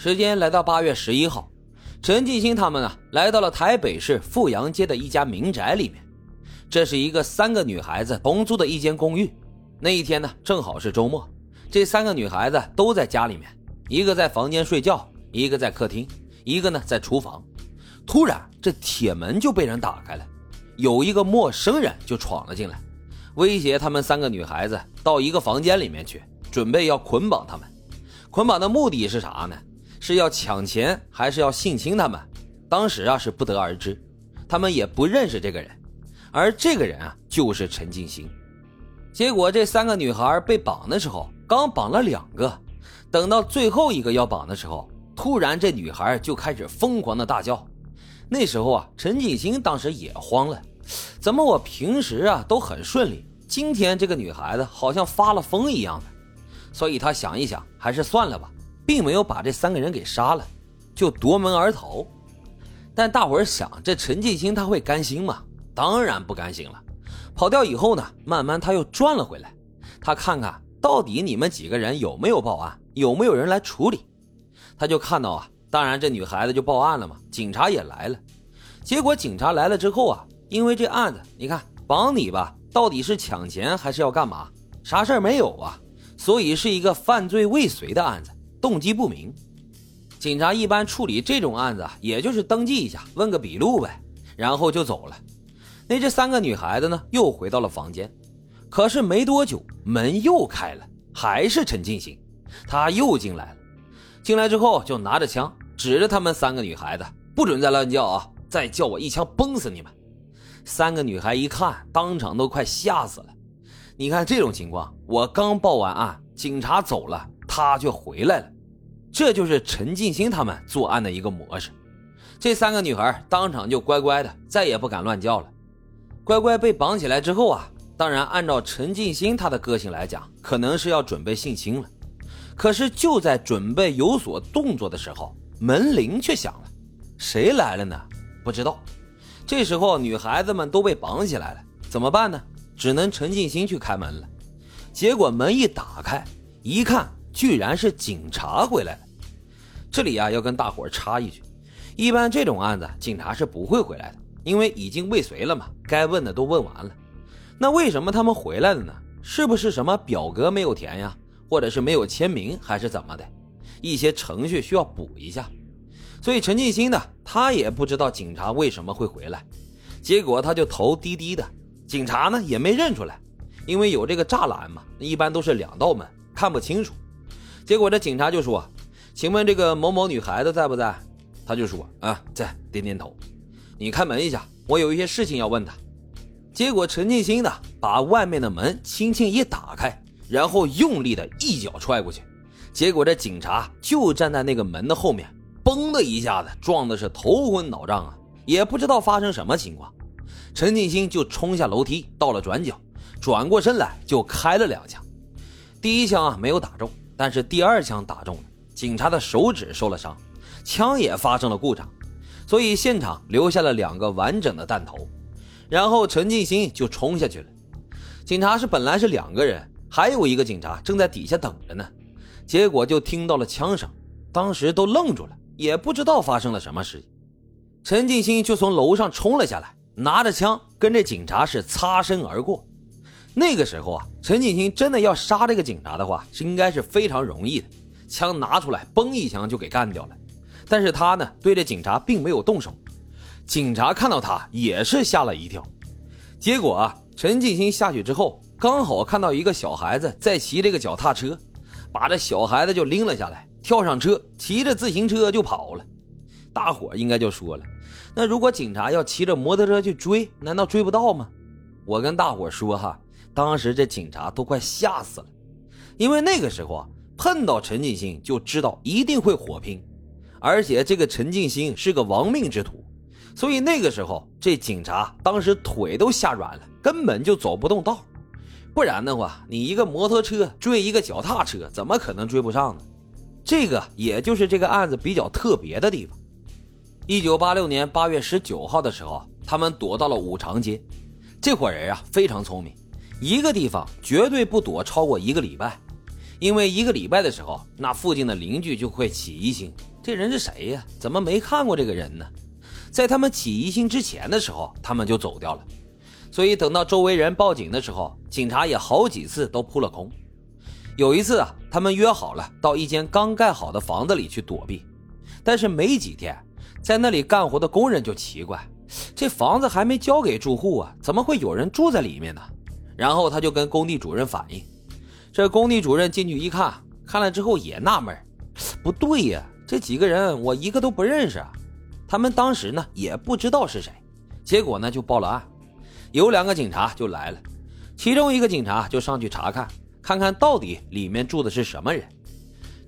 时间来到八月十一号，陈进兴他们呢来到了台北市富阳街的一家民宅里面。这是一个三个女孩子同租的一间公寓。那一天呢，正好是周末，这三个女孩子都在家里面，一个在房间睡觉，一个在客厅，一个呢在厨房。突然，这铁门就被人打开了，有一个陌生人就闯了进来，威胁他们三个女孩子到一个房间里面去，准备要捆绑他们。捆绑的目的是啥呢？是要抢钱还是要性侵他们？当时啊是不得而知，他们也不认识这个人。而这个人啊，就是陈静心。结果这三个女孩被绑的时候，刚绑了两个，等到最后一个要绑的时候，突然这女孩就开始疯狂的大叫。那时候啊，陈静心当时也慌了，怎么我平时啊都很顺利，今天这个女孩子好像发了疯一样的。所以他想一想，还是算了吧，并没有把这三个人给杀了，就夺门而逃。但大伙儿想，这陈静心他会甘心吗？当然不甘心了，跑掉以后呢，慢慢他又转了回来，他看看到底你们几个人有没有报案，有没有人来处理。他就看到啊，当然这女孩子就报案了嘛，警察也来了。结果警察来了之后啊，因为这案子，你看绑你吧，到底是抢钱还是要干嘛？啥事儿没有啊，所以是一个犯罪未遂的案子，动机不明。警察一般处理这种案子，也就是登记一下，问个笔录呗，然后就走了。那这三个女孩子呢，又回到了房间，可是没多久，门又开了，还是陈进兴，他又进来了。进来之后就拿着枪指着他们三个女孩子，不准再乱叫啊！再叫我一枪崩死你们！三个女孩一看，当场都快吓死了。你看这种情况，我刚报完案，警察走了，他却回来了，这就是陈进兴他们作案的一个模式。这三个女孩当场就乖乖的，再也不敢乱叫了。乖乖被绑起来之后啊，当然按照陈进兴他的个性来讲，可能是要准备性侵了。可是就在准备有所动作的时候，门铃却响了。谁来了呢？不知道。这时候女孩子们都被绑起来了，怎么办呢？只能陈进兴去开门了。结果门一打开，一看居然是警察回来了。这里啊要跟大伙插一句，一般这种案子警察是不会回来的。因为已经未遂了嘛，该问的都问完了，那为什么他们回来了呢？是不是什么表格没有填呀，或者是没有签名，还是怎么的？一些程序需要补一下。所以陈进兴呢，他也不知道警察为什么会回来，结果他就头低低的，警察呢也没认出来，因为有这个栅栏嘛，一般都是两道门，看不清楚。结果这警察就说：“请问这个某某女孩子在不在？”他就说：“啊，在。”点点头。你开门一下，我有一些事情要问他。结果陈进兴呢，把外面的门轻轻一打开，然后用力的一脚踹过去。结果这警察就站在那个门的后面，嘣的一下子撞的是头昏脑胀啊，也不知道发生什么情况。陈进兴就冲下楼梯，到了转角，转过身来就开了两枪。第一枪啊没有打中，但是第二枪打中了，警察的手指受了伤，枪也发生了故障。所以现场留下了两个完整的弹头，然后陈进兴就冲下去了。警察是本来是两个人，还有一个警察正在底下等着呢。结果就听到了枪声，当时都愣住了，也不知道发生了什么事情。陈进兴就从楼上冲了下来，拿着枪跟这警察是擦身而过。那个时候啊，陈进兴真的要杀这个警察的话，是应该是非常容易的，枪拿出来，嘣一枪就给干掉了。但是他呢，对着警察并没有动手，警察看到他也是吓了一跳。结果啊，陈进兴下去之后，刚好看到一个小孩子在骑这个脚踏车，把这小孩子就拎了下来，跳上车，骑着自行车就跑了。大伙应该就说了，那如果警察要骑着摩托车去追，难道追不到吗？我跟大伙说哈，当时这警察都快吓死了，因为那个时候啊，碰到陈进兴就知道一定会火拼。而且这个陈进兴是个亡命之徒，所以那个时候这警察当时腿都吓软了，根本就走不动道。不然的话，你一个摩托车追一个脚踏车，怎么可能追不上呢？这个也就是这个案子比较特别的地方。一九八六年八月十九号的时候，他们躲到了五常街。这伙人啊非常聪明，一个地方绝对不躲超过一个礼拜，因为一个礼拜的时候，那附近的邻居就会起疑心：这人是谁呀？怎么没看过这个人呢？在他们起疑心之前的时候，他们就走掉了。所以等到周围人报警的时候，警察也好几次都扑了空。有一次啊，他们约好了到一间刚盖好的房子里去躲避，但是没几天，在那里干活的工人就奇怪，这房子还没交给住户啊，怎么会有人住在里面呢？然后他就跟工地主任反映，这工地主任进去一看，看了之后也纳闷，不对呀，这几个人我一个都不认识啊。他们当时呢也不知道是谁，结果呢就报了案。有两个警察就来了，其中一个警察就上去查看，看看到底里面住的是什么人。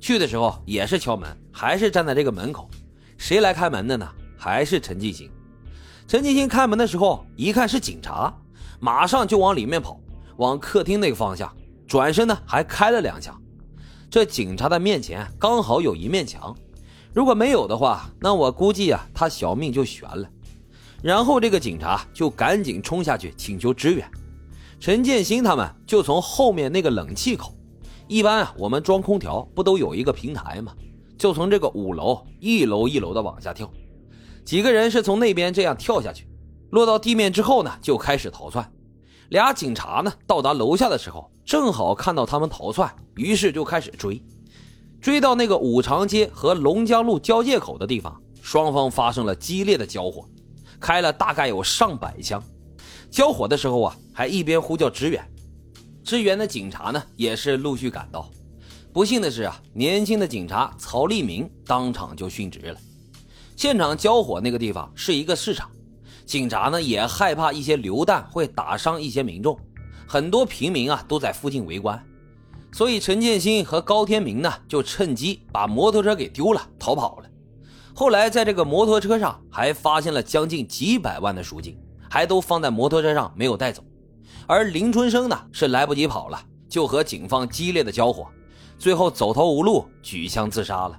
去的时候也是敲门，还是站在这个门口。谁来开门的呢？还是陈继兴。陈继兴开门的时候一看是警察，马上就往里面跑，往客厅那个方向转身呢，还开了两枪。这警察的面前刚好有一面墙，如果没有的话，那我估计啊，他小命就悬了。然后这个警察就赶紧冲下去请求支援，陈建新他们就从后面那个冷气口，一般啊我们装空调不都有一个平台吗？就从这个五楼一楼一楼的往下跳，几个人是从那边这样跳下去，落到地面之后呢就开始逃窜。俩警察呢到达楼下的时候，正好看到他们逃窜，于是就开始追，追到那个五常街和龙江路交界口的地方，双方发生了激烈的交火。开了大概有上百枪，交火的时候啊，还一边呼叫支援。支援的警察呢，也是陆续赶到。不幸的是啊，年轻的警察曹立明当场就殉职了。现场交火那个地方是一个市场，警察呢也害怕一些流弹会打伤一些民众，很多平民啊都在附近围观，所以陈建新和高天明呢就趁机把摩托车给丢了，逃跑了。后来，在这个摩托车上还发现了将近几百万的赎金，还都放在摩托车上没有带走。而林春生呢，是来不及跑了，就和警方激烈的交火，最后走投无路，举枪自杀了。